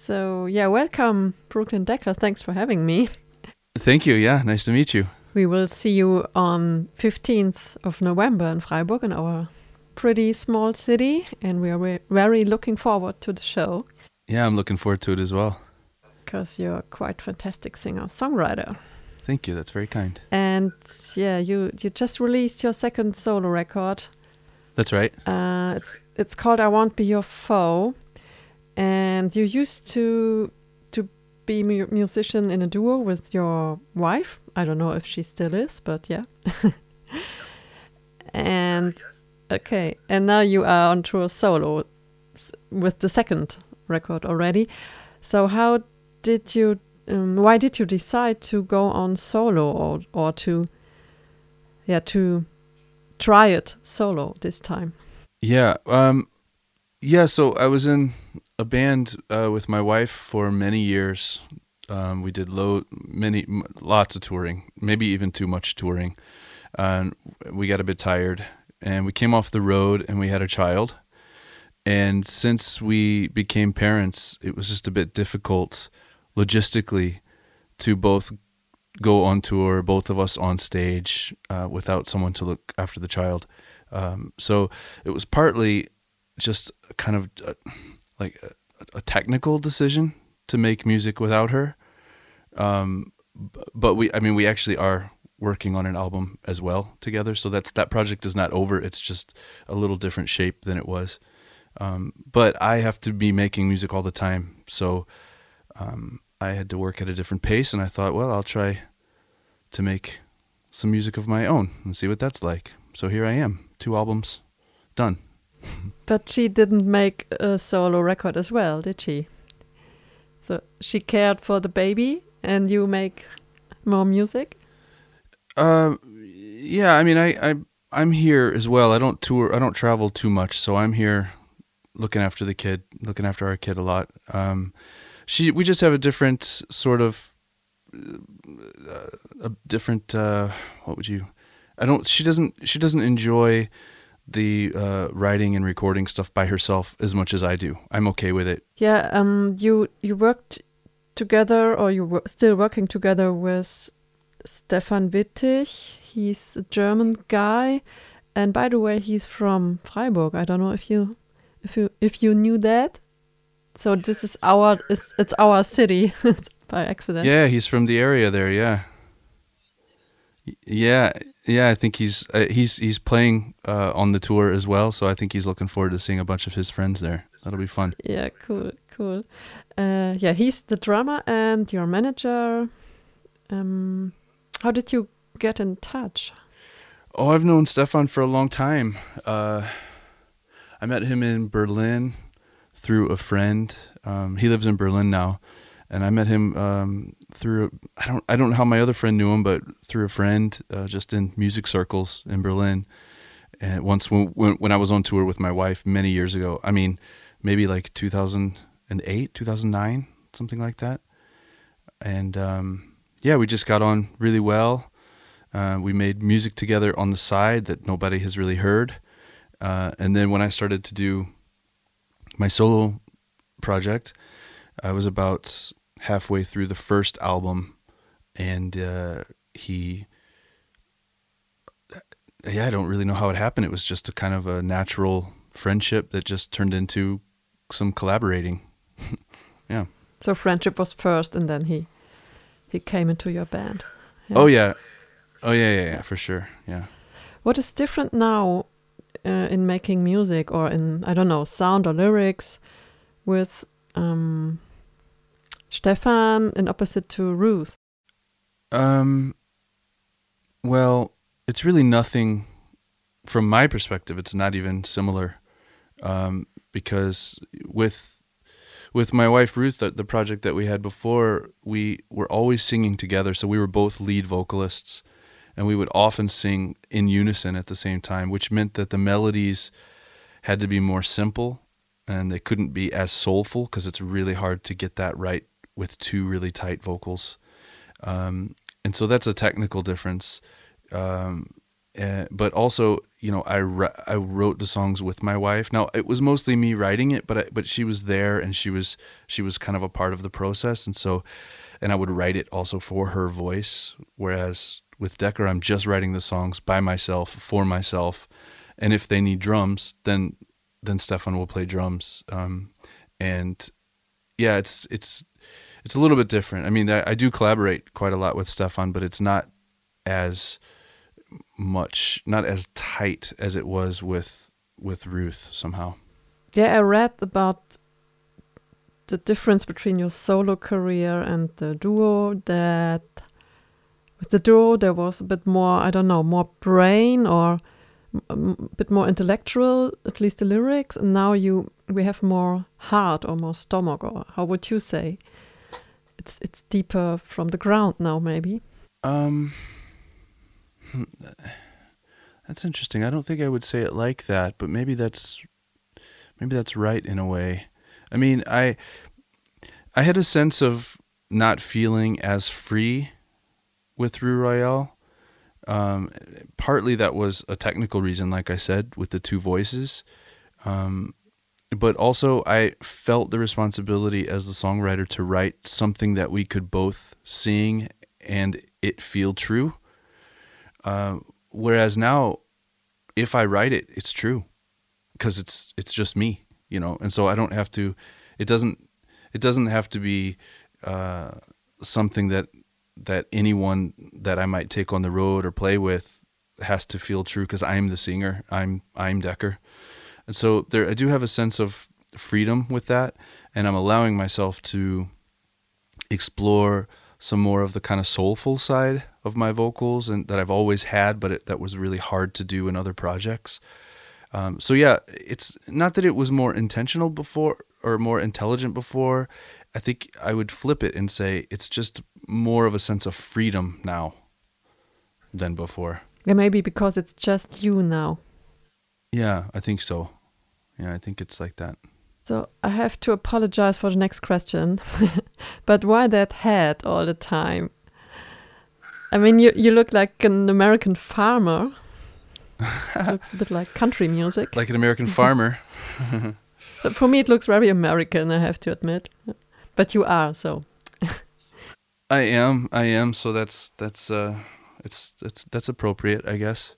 So, yeah, welcome, Brookln Dekker. Thanks for having me. Thank you. Yeah, nice to meet you. We will see you on 15th of November in Freiburg in our pretty small city, and we are very looking forward to the show. Yeah, I'm looking forward to it as well. Because you're quite fantastic singer songwriter. Thank you. That's very kind. And yeah, you you just released your second solo record. That's right. Uh, it's it's called "I Won't Be Your Foe," and you used to to be mu musician in a duo with your wife. I don't know if she still is, but yeah. and okay, and now you are on tour solo with the second record already. So how did you? Um, why did you decide to go on solo or or to, yeah, to try it solo this time? Yeah. Um. Yeah. So I was in a band uh, with my wife for many years. Um, we did low, many, lots of touring, maybe even too much touring. And we got a bit tired, and we came off the road, and we had a child. And since we became parents, it was just a bit difficult logistically to both go on tour, both of us on stage, uh, without someone to look after the child. Um, so it was partly just kind of uh, like a, a, technical decision to make music without her. Um, but we, I mean, we actually are working on an album as well together. So that's that project is not over. It's just a little different shape than it was. Um, but I have to be making music all the time, so um, I had to work at a different pace. And I thought, well, I'll try to make some music of my own and see what that's like. So here I am, two albums done. but she didn't make a solo record as well, did she? So she cared for the baby, and you make more music. Uh, yeah. I mean, I, I I'm here as well. I don't tour. I don't travel too much, so I'm here looking after the kid, looking after our kid a lot. Um, she, we just have a different sort of, uh, a different. Uh, what would you? I don't. She doesn't. She doesn't enjoy the uh, writing and recording stuff by herself as much as I do. I'm okay with it. Yeah. Um. You you worked together, or you were still working together with Stefan Wittig. He's a German guy, and by the way, he's from Freiburg. I don't know if you if you if you knew that. So this is our it's, it's our city by accident. Yeah, he's from the area there. Yeah. Yeah, yeah. I think he's uh, he's he's playing uh, on the tour as well. So I think he's looking forward to seeing a bunch of his friends there. That'll be fun. Yeah, cool, cool. Uh, yeah, he's the drummer and your manager. Um, how did you get in touch? Oh, I've known Stefan for a long time. Uh, I met him in Berlin through a friend. Um, he lives in Berlin now, and I met him um, through I don't I don't know how my other friend knew him, but through a friend uh, just in music circles in Berlin. And once when, when when I was on tour with my wife many years ago, I mean maybe like 2008, 2009, something like that. And um, yeah, we just got on really well. Uh, we made music together on the side that nobody has really heard. Uh, and then when I started to do my solo project, I was about halfway through the first album, and uh, he, yeah, I don't really know how it happened. It was just a kind of a natural friendship that just turned into some collaborating. yeah. So friendship was first, and then he he came into your band. Yeah. Oh yeah, oh yeah, yeah, yeah, for sure. Yeah. What is different now uh, in making music or in I don't know sound or lyrics with um, Stefan in opposite to Ruth? Um. Well, it's really nothing. From my perspective, it's not even similar, um, because with with my wife Ruth, the, the project that we had before, we were always singing together. So we were both lead vocalists and we would often sing in unison at the same time, which meant that the melodies had to be more simple and they couldn't be as soulful because it's really hard to get that right with two really tight vocals. Um, and so that's a technical difference. Um, uh, but also you know I I wrote the songs with my wife. Now it was mostly me writing it, but I, but she was there and she was she was kind of a part of the process, and so and I would write it also for her voice. Whereas with Dekker, I'm just writing the songs by myself for myself, and if they need drums, then then Stefan will play drums. Um, and yeah, it's it's it's a little bit different. I mean, I, I do collaborate quite a lot with Stefan, but it's not as much, not as tight as it was with with Ruth somehow. Yeah, I read about the difference between your solo career and the duo that with the duo there was a bit more I don't know more brain or a bit more intellectual at least the lyrics and now you we have more heart or more stomach or how would you say it's it's deeper from the ground now maybe. Um hmm, that's interesting. I don't think i would say it like that but maybe that's maybe that's right in a way. I mean i i had a sense of not feeling as free with Rue Royale. Um, partly that was a technical reason like i said with the two voices. Um, but also I felt the responsibility as the songwriter to write something that we could both sing and it feel true. Uh, whereas now, if I write it, it's true because it's it's just me, you know, and so I don't have to. It doesn't it doesn't have to be uh, something that that anyone that I might take on the road or play with has to feel true because I'm the singer. I'm I'm Dekker. And so there, I do have a sense of freedom with that, and I'm allowing myself to explore some more of the kind of soulful side of my vocals and that I've always had, but it, that was really hard to do in other projects. Um, so yeah, it's not that it was more intentional before or more intelligent before. I think I would flip it and say it's just more of a sense of freedom now than before. Yeah, maybe because it's just you now. Yeah, I think so. Yeah, I think it's like that. So I have to apologize for the next question, but why that hat all the time? I mean, you you look like an American farmer. looks a bit like country music. Like an American farmer. but for me, it looks very American. I have to admit. But you are so. I am. I am. So that's that's uh, it's it's that's appropriate, I guess.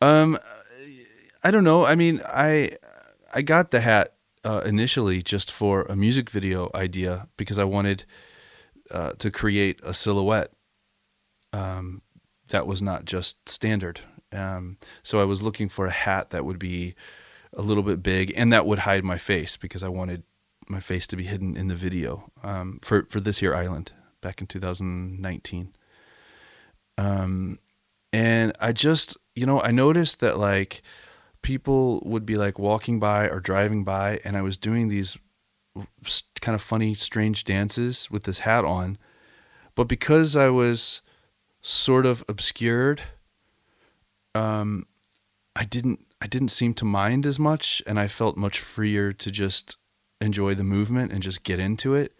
Um, I don't know. I mean, I I got the hat uh, initially just for a music video idea because I wanted uh, to create a silhouette um, that was not just standard. Um, so I was looking for a hat that would be a little bit big and that would hide my face because I wanted my face to be hidden in the video um, for for this year Island back in 2019. Um, and I just you know I noticed that like people would be like walking by or driving by, and I was doing these kind of funny, strange dances with this hat on. But because I was sort of obscured, um, I didn't I didn't seem to mind as much, and I felt much freer to just enjoy the movement and just get into it.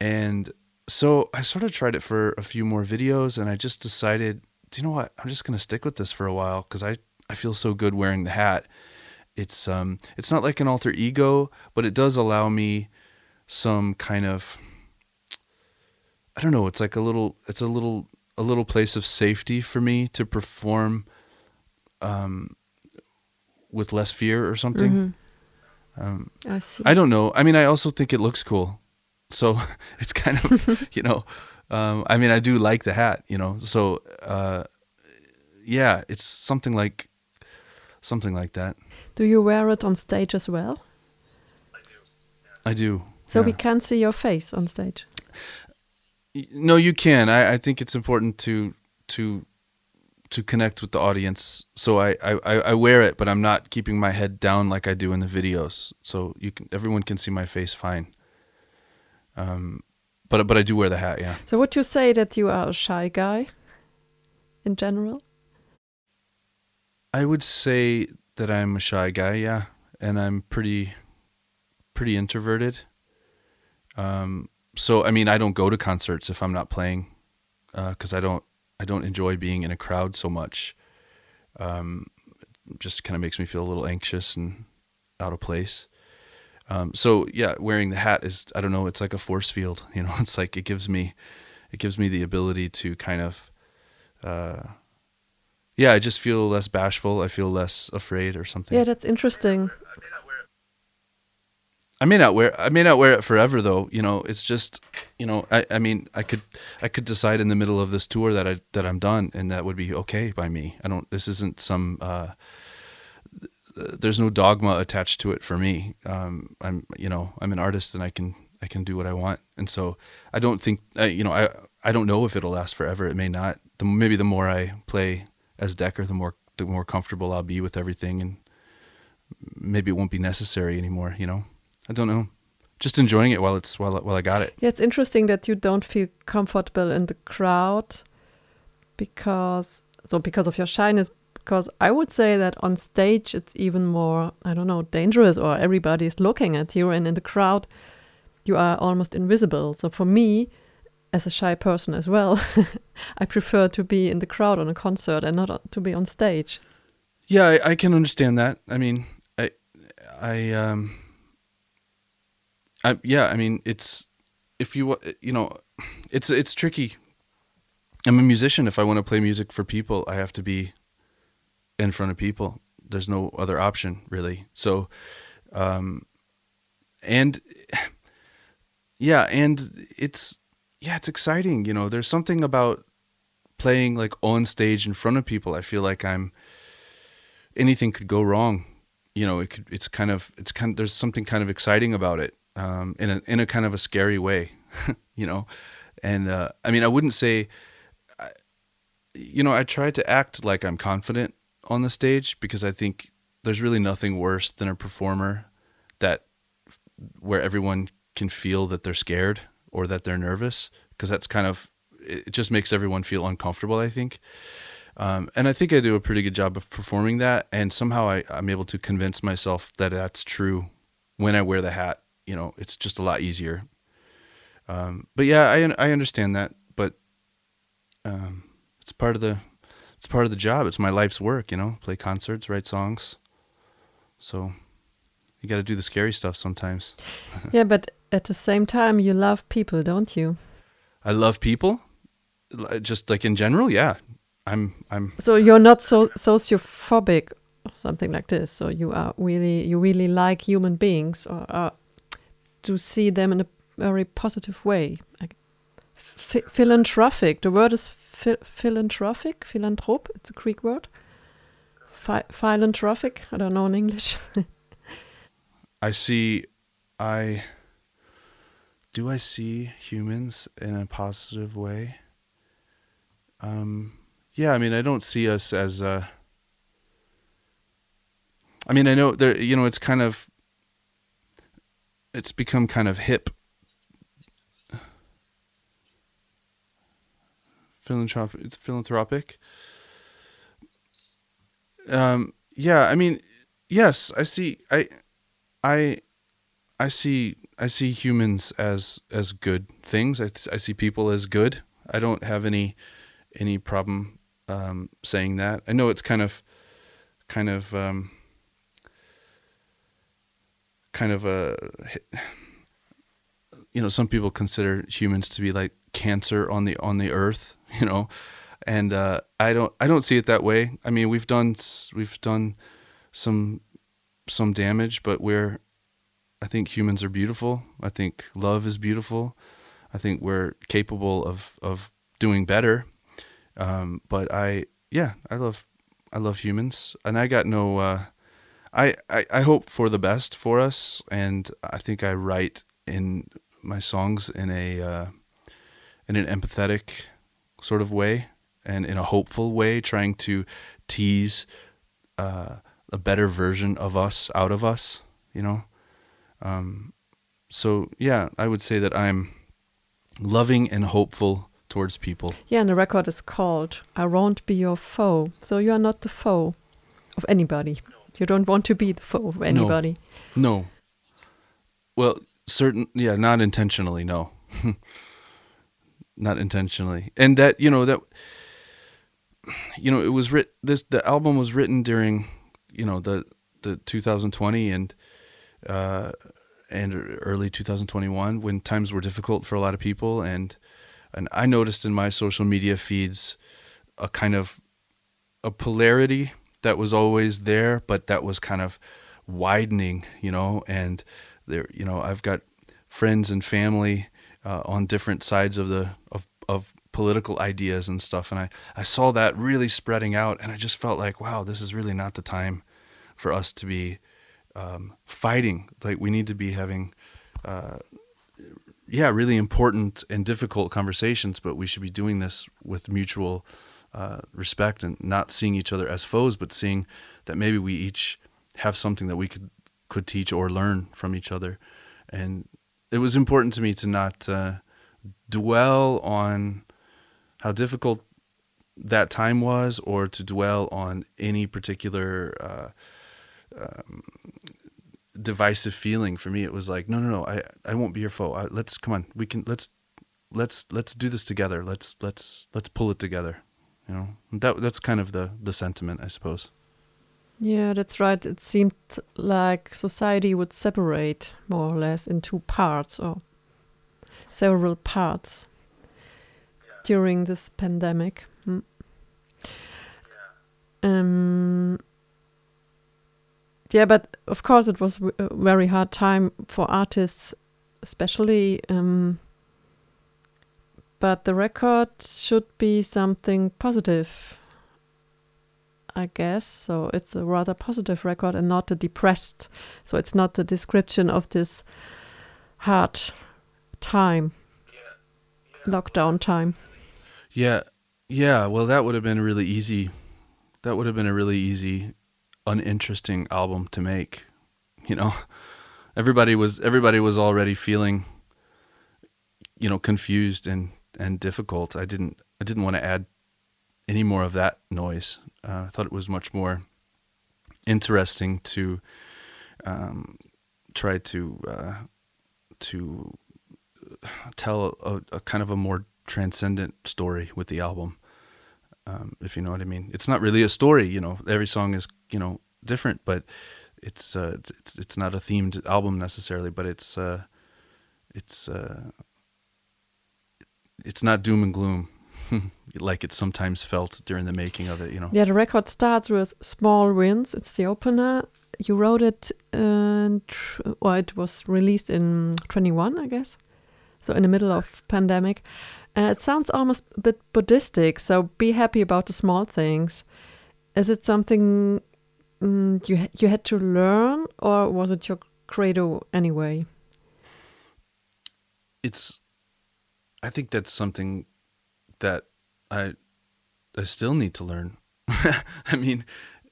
And so I sort of tried it for a few more videos, and I just decided, do you know what? I'm just gonna stick with this for a while because I I feel so good wearing the hat. It's um it's not like an alter ego, but it does allow me some kind of I don't know, it's like a little it's a little a little place of safety for me to perform um with less fear or something. Mm-hmm. Um, I see. I don't know. I mean, I also think it looks cool. So it's kind of, you know, um, I mean, I do like the hat, you know. So, uh, yeah, it's something like something like that. Do you wear it on stage as well? I do. Yeah. I do. So yeah. we can't see your face on stage. No, you can. I, I think it's important to to to connect with the audience. So I, I, I wear it, but I'm not keeping my head down like I do in the videos. So you can everyone can see my face fine. Um, but but I do wear the hat. Yeah. So would you say that you are a shy guy, in general? I would say that I'm a shy guy, yeah, and I'm pretty pretty introverted. Um, so I mean, I don't go to concerts if I'm not playing, because uh, I don't I don't enjoy being in a crowd so much. um, just kind of makes me feel a little anxious and out of place. Um, so yeah, wearing the hat is I don't know, it's like a force field. You know, it's like it gives me it gives me the ability to kind of uh, yeah, I just feel less bashful. I feel less afraid or something. Yeah, that's interesting. I may not wear I may not wear it forever though. You know, it's just you know, I, I mean I could I could decide in the middle of this tour that I that I'm done and that would be okay by me. I don't this isn't some uh there's no dogma attached to it for me. Um I'm you know, I'm an artist and I can I can do what I want. And so I don't think I, you know, I I don't know if it'll last forever. It may not. The maybe the more I play as Dekker, the more the more comfortable I'll be with everything and maybe it won't be necessary anymore, you know. I don't know. Just enjoying it while it's while while I got it. Yeah, it's interesting that you don't feel comfortable in the crowd because so because of your shyness. Because I would say that on stage it's even more I don't know dangerous or everybody is looking at you, and in the crowd you are almost invisible. So for me, as a shy person as well, I prefer to be in the crowd on a concert and not to be on stage. Yeah, I, I can understand that. I mean, I I um I, yeah, I mean, it's if you you know, it's it's tricky. I'm a musician. If I want to play music for people, I have to be in front of people. There's no other option, really. So, um, and yeah, and it's yeah, it's exciting. You know, there's something about playing like on stage in front of people. I feel like I'm anything could go wrong. You know, it could. It's kind of. It's kind. Of, there's something kind of exciting about it um, in a in a kind of a scary way, you know. And uh, I mean, I wouldn't say, I, you know, I try to act like I'm confident on the stage because I think there's really nothing worse than a performer that where everyone can feel that they're scared or that they're nervous because that's kind of it just makes everyone feel uncomfortable. I think. Um, and I think I do a pretty good job of performing that, and somehow I, I'm able to convince myself that that's true when I wear the hat you know, it's just a lot easier. Um, but yeah, I I understand that, but um, it's part of the it's part of the job. It's my life's work, you know. Play concerts, write songs. So you got to do the scary stuff sometimes. yeah, but at the same time, you love people, don't you? I love people, uh, just like in general. Yeah, I'm. I'm. So you're not so sociophobic or something like this. So you are really you really like human beings, or are to see them in a very positive way. Like philanthropic. The word is philanthropic, philanthrop. It's a Greek word. Phi philanthropic. I don't know in English. I see. I do. I see humans in a positive way. Um. Yeah. I mean, I don't see us as. I mean, I know there. You know, it's kind of it's become kind of hip. Philanthropic. Philanthropic. Um. Yeah. I mean, yes. I see. I. I. I see. I see humans as as good things. I, I see people as good. I don't have any any problem um, saying that. I know it's kind of kind of um, kind of a you know some people consider humans to be like cancer on the on the earth you know and uh, I don't I don't see it that way I mean we've done we've done some some damage but we're I think humans are beautiful. I think love is beautiful. I think we're capable of of doing better. Um, but I yeah I love I love humans. And I got no uh, I, I, I hope for the best for us, and I think I write in my songs in a uh, in an empathetic sort of way and in a hopeful way, trying to tease uh, a better version of us out of us. You know, um, so yeah, I would say that I'm loving and hopeful towards people. Yeah, and the record is called "I Won't Be Your Foe," so you are not the foe of anybody. You don't want to be the foe of anybody. No. no. Well, certain, yeah, not intentionally. No, not intentionally, and that you know that you know, it was writ this the album was written during, you know, the the 2020 and uh and early 2021 when times were difficult for a lot of people. And and I noticed in my social media feeds a kind of a polarity that was always there but that was kind of widening, you know, and there you know, I've got friends and family uh, on different sides of the of of political ideas and stuff and I I saw that really spreading out and I just felt like wow this is really not the time for us to be um, fighting. Like we need to be having uh, yeah really important and difficult conversations but we should be doing this with mutual uh, respect and not seeing each other as foes but seeing that maybe we each have something that we could could teach or learn from each other. And it was important to me to not uh, dwell on how difficult that time was or to dwell on any particular uh, um, divisive feeling for me. It was like no no no i i won't be your foe. I, let's come on we can let's let's let's do this together. Let's let's let's pull it together you know? That that's kind of the the sentiment i suppose. Yeah, that's right. It seemed like society would separate more or less in two parts or several parts during this pandemic. Mm. Um, yeah, but of course, it was w- a very hard time for artists, especially. Um, but the record should be something positive, I guess. So it's a rather positive record and not a depressed. So it's not the description of this hard time, lockdown time. Yeah, yeah. Well, that would have been really easy. That would have been a really easy, uninteresting album to make. You know, everybody was everybody was already feeling, you know, confused and and difficult. I didn't I didn't want to add any more of that noise. Uh, I thought it was much more interesting to um, try to uh, to tell a, a kind of a more transcendent story with the album, um, if you know what I mean. It's not really a story, you know. Every song is, you know, different, but it's uh, it's, it's it's not a themed album necessarily, but it's uh, it's uh, it's not doom and gloom like it sometimes felt during the making of it, you know. Yeah, the record starts with Small Wins. It's the opener. You wrote it, and tr- or it was released in 21, I guess. So in the middle of pandemic. Uh, it sounds almost a bit Buddhistic. So be happy about the small things. Is it something mm, you you had to learn, or was it your credo anyway? It's I think that's something that I I still need to learn. I mean,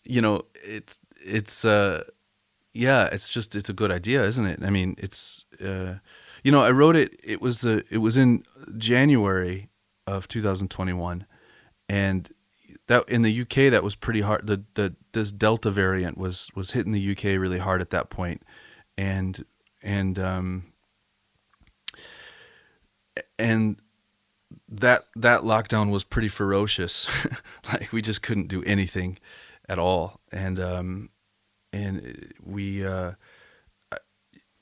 you know, it's it's uh yeah, it's just it's a good idea, isn't it? I mean, it's uh you know, I wrote it it was the it was in January of 2021 and that in the UK that was pretty hard the the this delta variant was was hitting the UK really hard at that point and and um and that that lockdown was pretty ferocious. like we just couldn't do anything at all, and um, and we uh,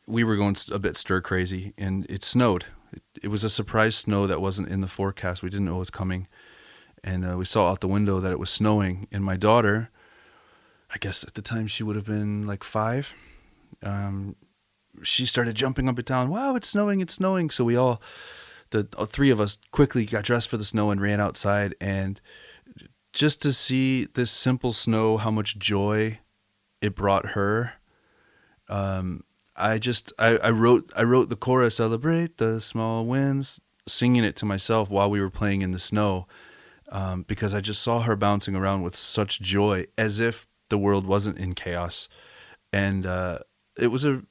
we were going a bit stir crazy, and it snowed. It, it, was a surprise snow that wasn't in the forecast. We didn't know it was coming, and uh, we saw out the window that it was snowing. And my daughter, I guess at the time she would have been like five. Um, she started jumping up and down. Wow, it's snowing! It's snowing! So we all the three of us quickly got dressed for the snow and ran outside and just to see this simple snow how much joy it brought her um, i just I, I wrote i wrote the chorus celebrate the small wins singing it to myself while we were playing in the snow um, because i just saw her bouncing around with such joy as if the world wasn't in chaos. And uh, it was a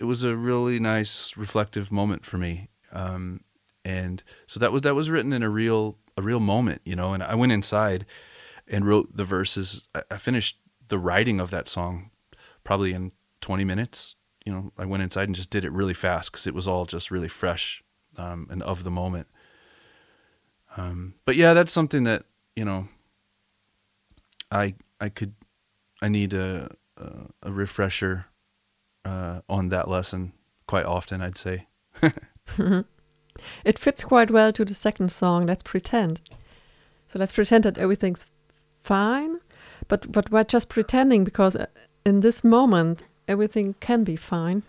it was a really nice reflective moment for me um, and so that was that was written in a real a real moment you know and i went inside and wrote the verses. I finished the writing of that song probably in 20 minutes you know i went inside and just did it really fast because it was all just really fresh um, and of the moment um, but yeah that's something that you know I I could I need a a, a refresher uh, on that lesson quite often. I'd say. it fits quite well to the second song. Let's pretend. So let's pretend that everything's fine, but but we're just pretending because uh, in this moment everything can be fine,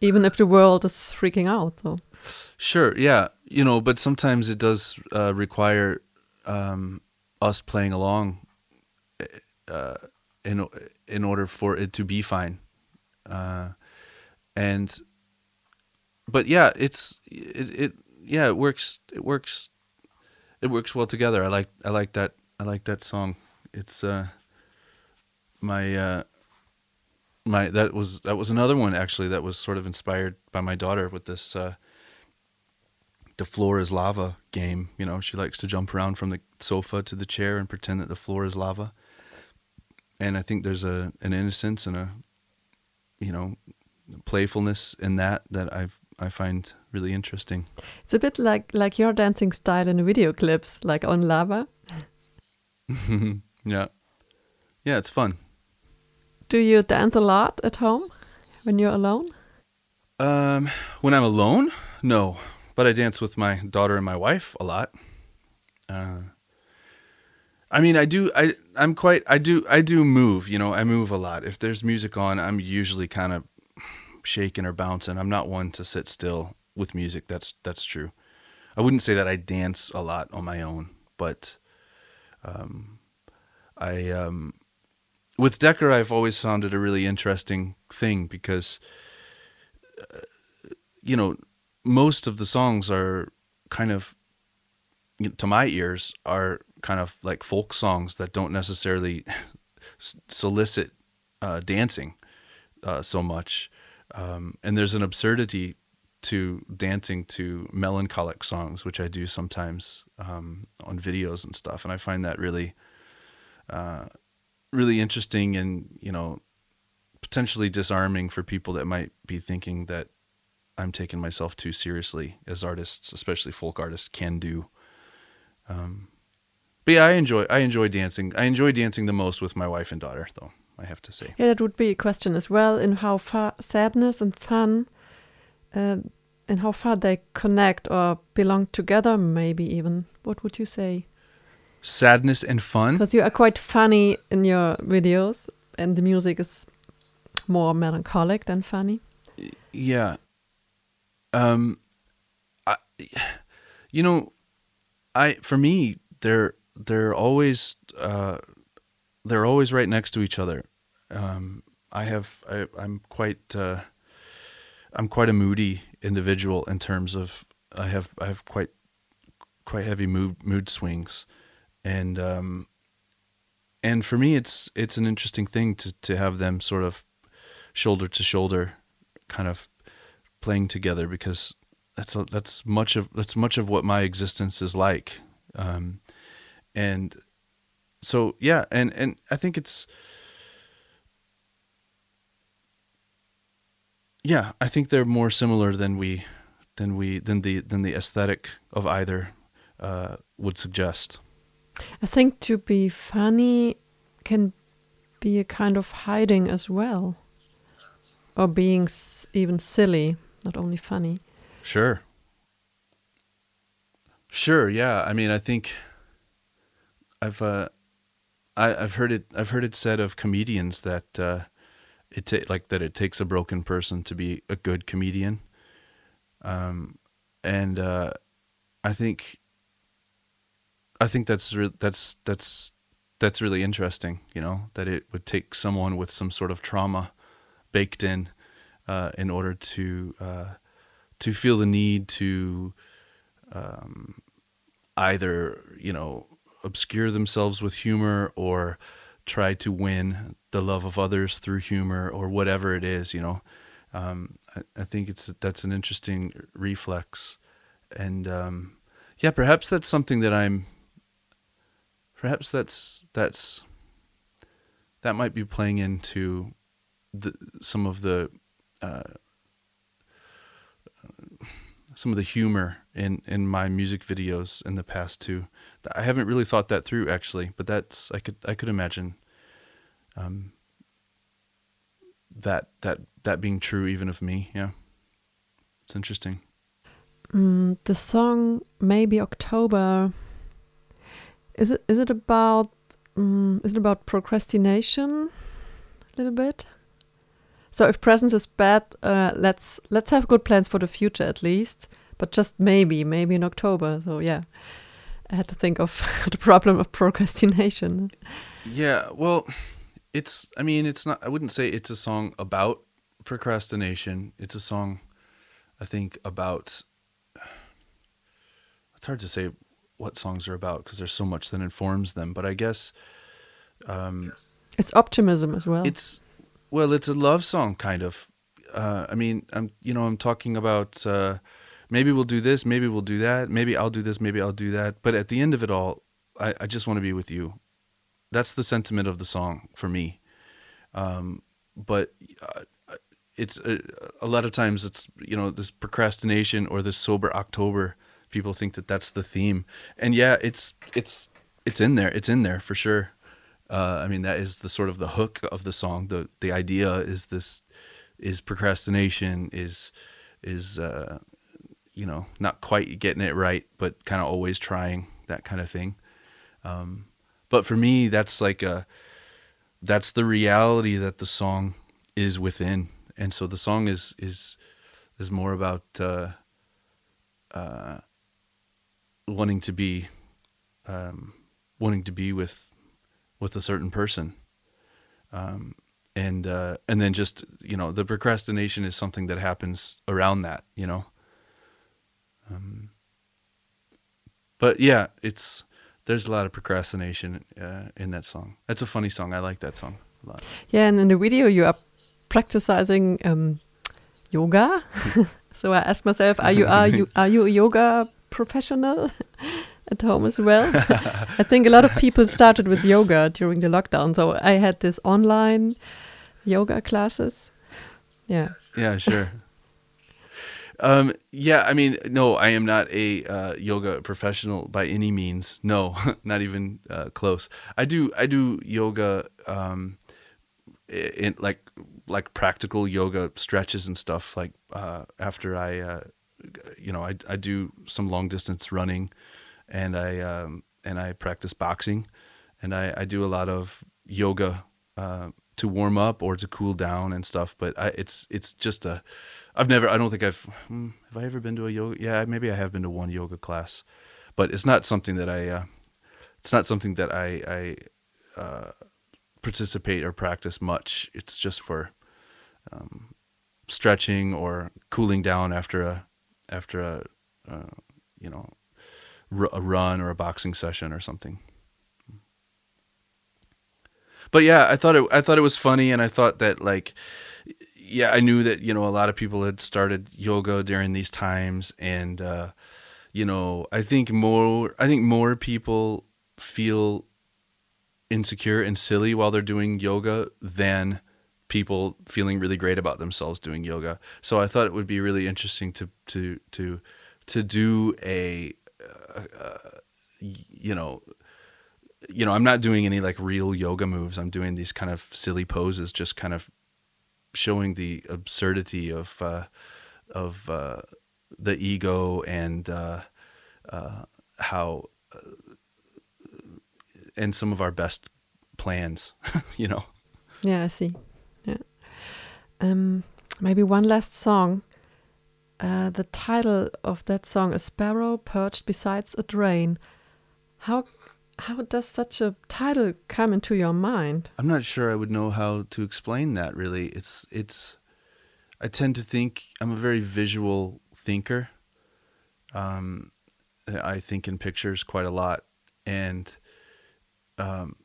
even if the world is freaking out. though. Sure. Yeah. You know, but sometimes it does uh, require um, us playing along uh, in in order for it to be fine. Uh, and but yeah, it's it, it yeah it works it works it works well together. I like I like that I like that song. It's uh my uh my that was that was another one actually that was sort of inspired by my daughter with this uh the floor is lava game. You know, she likes to jump around from the sofa to the chair and pretend that the floor is lava. And I think there's a an innocence and a you know playfulness in that that I've I find really interesting. It's a bit like like your dancing style in video clips, like on lava. yeah, yeah, it's fun. Do you dance a lot at home when you're alone? Um, when I'm alone, no but I dance with my daughter and my wife a lot. Uh, I mean, I do. I I'm quite. I do. I do move. You know, I move a lot. If there's music on, I'm usually kind of shaking or bouncing. I'm not one to sit still with music. That's that's true. I wouldn't say that I dance a lot on my own, but um, I um, with Dekker, I've always found it a really interesting thing because, uh, you know, most of the songs are kind of to my ears are kind of like folk songs that don't necessarily solicit uh, dancing uh, so much. Um, and there's an absurdity to dancing to melancholic songs which i do sometimes um, on videos and stuff. And i find that really uh, really interesting and you know potentially disarming for people that might be thinking that I'm taking myself too seriously as artists, especially folk artists, can do. Um, but yeah, I enjoy I enjoy dancing. I enjoy dancing the most with my wife and daughter, though I have to say. Yeah, that would be a question as well. In how far sadness and fun, uh, and how far they connect or belong together, maybe even. What would you say? Sadness and fun. Because you are quite funny in your videos, and the music is more melancholic than funny. Yeah, um, I, you know, I for me they're they're always uh, they're always right next to each other. Um, I have I, I'm quite uh, I'm quite a moody individual in terms of I have I have quite quite heavy mood mood swings, and um, and for me it's it's an interesting thing to to have them sort of shoulder to shoulder, kind of playing together because that's a, that's much of that's much of what my existence is like. Um, and so yeah and and i think it's yeah i think they're more similar than we than we than the than the aesthetic of either uh, would suggest i think to be funny can be a kind of hiding as well or being even silly not only funny. Sure. Sure. Yeah. I mean, I think I've uh, I, I've heard it. I've heard it said of comedians that uh, it ta- like that it takes a broken person to be a good comedian. Um, and uh, I think I think that's re- that's that's that's really interesting. You know that it would take someone with some sort of trauma baked in uh, in order to uh, to feel the need to um, either you know obscure themselves with humor or try to win the love of others through humor or whatever it is you know um, I, I, think it's that's an interesting reflex and um, yeah perhaps that's something that i'm perhaps that's that's that might be playing into the, some of the uh, some of the humor in in my music videos in the past too. I haven't really thought that through actually, but that's I could I could imagine um, that that that being true even of me. Yeah, it's interesting. Mm, the song maybe October. Is it is it about um, is it about procrastination a little bit? So if presence is bad, uh, let's let's have good plans for the future at least. But just maybe, maybe in October. So yeah, I had to think of the problem of procrastination. Yeah, well, it's. I mean, it's not. I wouldn't say it's a song about procrastination. It's a song, I think, about. It's hard to say what songs are about because there's so much that informs them. But I guess. Um, it's optimism as well. It's well, it's a love song, kind of. Uh, I mean, I'm you know I'm talking about uh, maybe we'll do this, maybe we'll do that, maybe I'll do this, maybe I'll do that. But at the end of it all, I, I just want to be with you. That's the sentiment of the song for me. Um, but uh, it's a, uh, a lot of times it's you know this procrastination or this sober October. People think that that's the theme, and yeah, it's it's it's in there. It's in there for sure. Uh, I mean, that is the sort of the hook of the song. the The idea is this is procrastination is is uh, you know not quite getting it right, but kind of always trying that kind of thing. Um, but for me, that's like a that's the reality that the song is within, and so the song is is is more about uh, uh, wanting to be um, wanting to be with with a certain person. Um, and uh, and then just you know the procrastination is something that happens around that you know? Um, but yeah it's there's a lot of procrastination uh, in that song. That's a funny song. I like that song a lot. Yeah and in the video you are practicing um, yoga. So i asked myself are you are you are you a yoga professional at home as well. I think a lot of people started with yoga during the lockdown. So I had this online yoga classes. Yeah. Yeah, sure. um, yeah, I mean, no, I am not a uh, yoga professional by any means. No, not even uh, close. I do I do yoga um, in like like practical yoga stretches and stuff like uh, after I uh, you know I I do some long distance running and I um, and I practice boxing, and I, I do a lot of yoga uh, to warm up or to cool down and stuff. But I, it's it's just a I've never I don't think I've hmm, have I ever been to a yoga yeah maybe I have been to one yoga class, but it's not something that I uh, it's not something that I I uh, participate or practice much. It's just for um, stretching or cooling down after a after a uh, you know a run or a boxing session or something. But yeah, I thought it I thought it was funny and I thought that like yeah, I knew that, you know, a lot of people had started yoga during these times and uh you know, I think more I think more people feel insecure and silly while they're doing yoga than people feeling really great about themselves doing yoga. So I thought it would be really interesting to to to to do a uh, you know, you know, I'm not doing any like real yoga moves. I'm doing these kind of silly poses, just kind of showing the absurdity of uh, of uh, the ego and uh, uh how uh, and some of our best plans, you know. Yeah, I see. Um, maybe one last song. Uh, the title of that song, "A Sparrow Perched Beside a Drain." How how does such a title come into your mind? I'm not sure I would know how to explain that. Really, it's it's. I tend to think I'm a very visual thinker. Um, I think in pictures quite a lot, and um,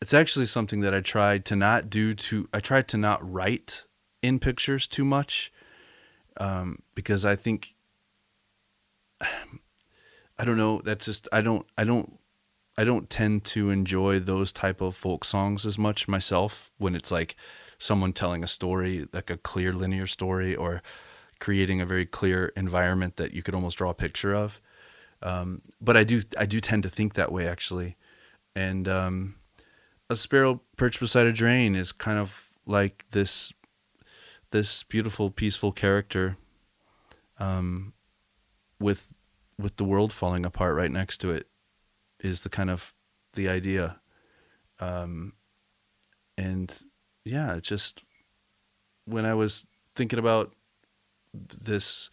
it's actually something that I tried to not do. To I tried to not write in pictures too much um, because I think I don't know. That's just I don't I don't I don't tend to enjoy those type of folk songs as much myself when it's like someone telling a story like a clear linear story or creating a very clear environment that you could almost draw a picture of. Um, but I do I do tend to think that way actually, and um, a sparrow perched beside a drain is kind of like this this beautiful peaceful character um, with with the world falling apart right next to it is the kind of the idea. Um, and yeah just when i was thinking about this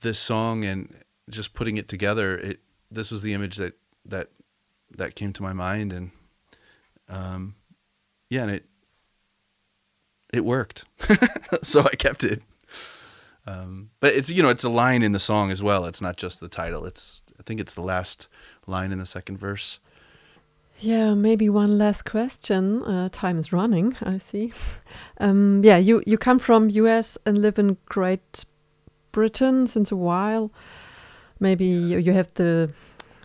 this song and just putting it together it this was the image that that that came to my mind and um yeah and it it worked so i kept it um but it's you know it's a line in the song as well it's not just the title it's i think it's the last line in the second verse Yeah, maybe one last question. Uh, time is running. I see. Um, yeah, you you come from US and live in Great Britain since a while. Maybe you, you have the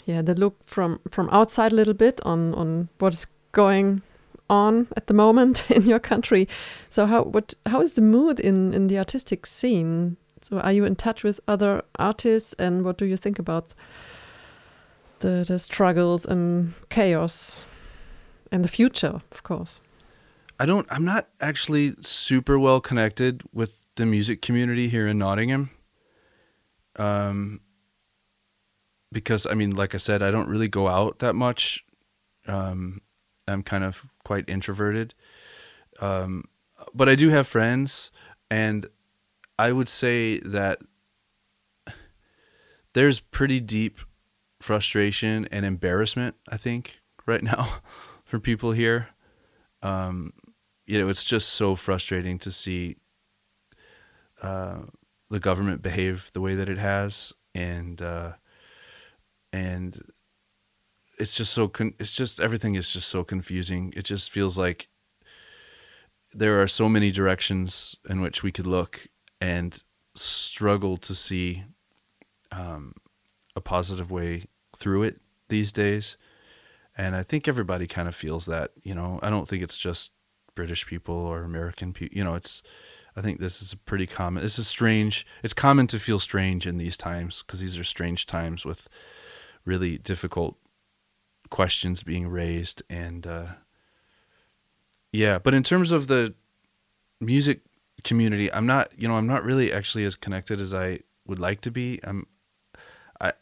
yeah the look from from outside a little bit on on what is going on at the moment in your country. So how what how is the mood in in the artistic scene? So are you in touch with other artists and what do you think about the the struggles and chaos and the future, of course? I don't I'm not actually super well connected with the music community here in Nottingham. Um because I mean like I said I don't really go out that much. Um I'm kind of quite introverted. Um but I do have friends and I would say that there's pretty deep frustration and embarrassment I think right now for people here. Um you know, it's just so frustrating to see uh, the government behave the way that it has, and uh, and it's just so con- it's just everything is just so confusing. It just feels like there are so many directions in which we could look and struggle to see um, a positive way through it these days. And I think everybody kind of feels that, you know. I don't think it's just British people or American people. You know, it's. I think this is a pretty common. This is strange. It's common to feel strange in these times because these are strange times with really difficult questions being raised and uh, yeah. But in terms of the music community, I'm not. You know, I'm not really actually as connected as I would like to be. I'm. I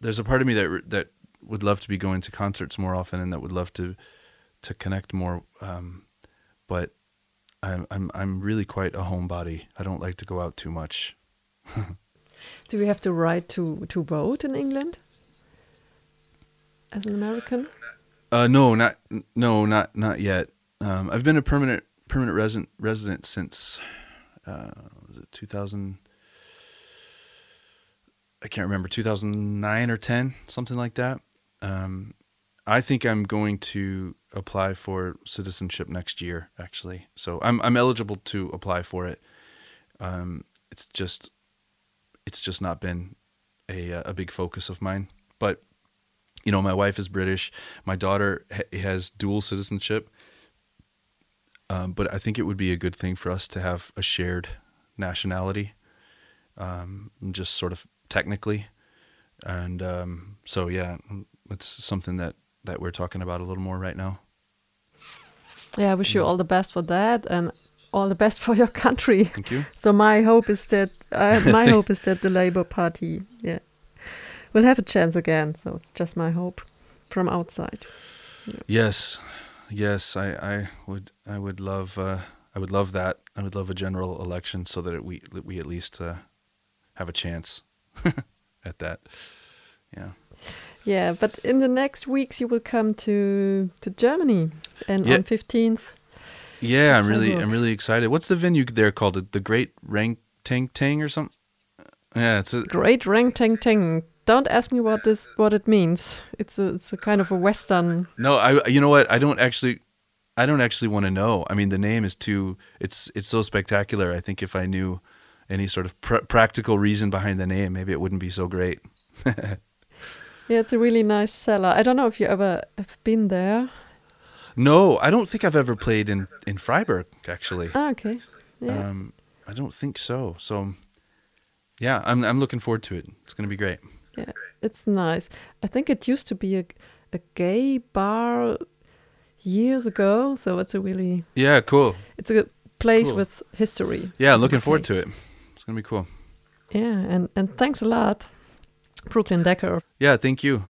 there's a part of me that that would love to be going to concerts more often and that would love to to connect more. Um, but I'm I'm I'm really quite a homebody. I don't like to go out too much. Do you have the right to to vote in England as an American? Uh, no, not no, not not yet. Um, I've been a permanent permanent resident resident since uh, was it 2000? I can't remember 2009 or 10, something like that. Um, I think I'm going to apply for citizenship next year, actually. So I'm I'm eligible to apply for it. Um, it's just it's just not been a a big focus of mine. But you know, my wife is British. My daughter ha- has dual citizenship. Um, but I think it would be a good thing for us to have a shared nationality, um, just sort of technically. And um, so, yeah, it's something that that we're talking about a little more right now. Yeah, I wish you all the best for that and all the best for your country. Thank you. So my hope is that uh, my hope is that the Labour Party, yeah, will have a chance again. So it's just my hope from outside. Yes, yes, I, I would I would love uh, I would love that. I would love a general election so that it, we that we at least uh, have a chance at that. Yeah. Yeah, but in the next weeks you will come to to Germany, and Yeah. on fifteenth. Yeah, I'm really I'm really excited. What's the venue there called? The, the Great Rang Tang Tang or something? Yeah, it's a Great Rang Tang Tang. Don't ask me what this what it means. It's a it's a kind of a Western. No, I you know what? I don't actually I don't actually want to know. I mean, the name is too it's it's so spectacular. I think if I knew any sort of pr- practical reason behind the name, maybe it wouldn't be so great. Yeah, it's a really nice cellar. I don't know if you ever have been there. No, I don't think I've ever played in in Freiburg actually. Ah, okay. Yeah. Um I don't think so. So yeah, I'm I'm looking forward to it. It's gonna be great. It's nice. I think it used to be a, a gay bar years ago, so it's a really Yeah, cool. it's a place Cool. with history. Yeah, looking forward to it. It's gonna be cool. Yeah, and and thanks a lot, Brookln Dekker. Yeah, thank you.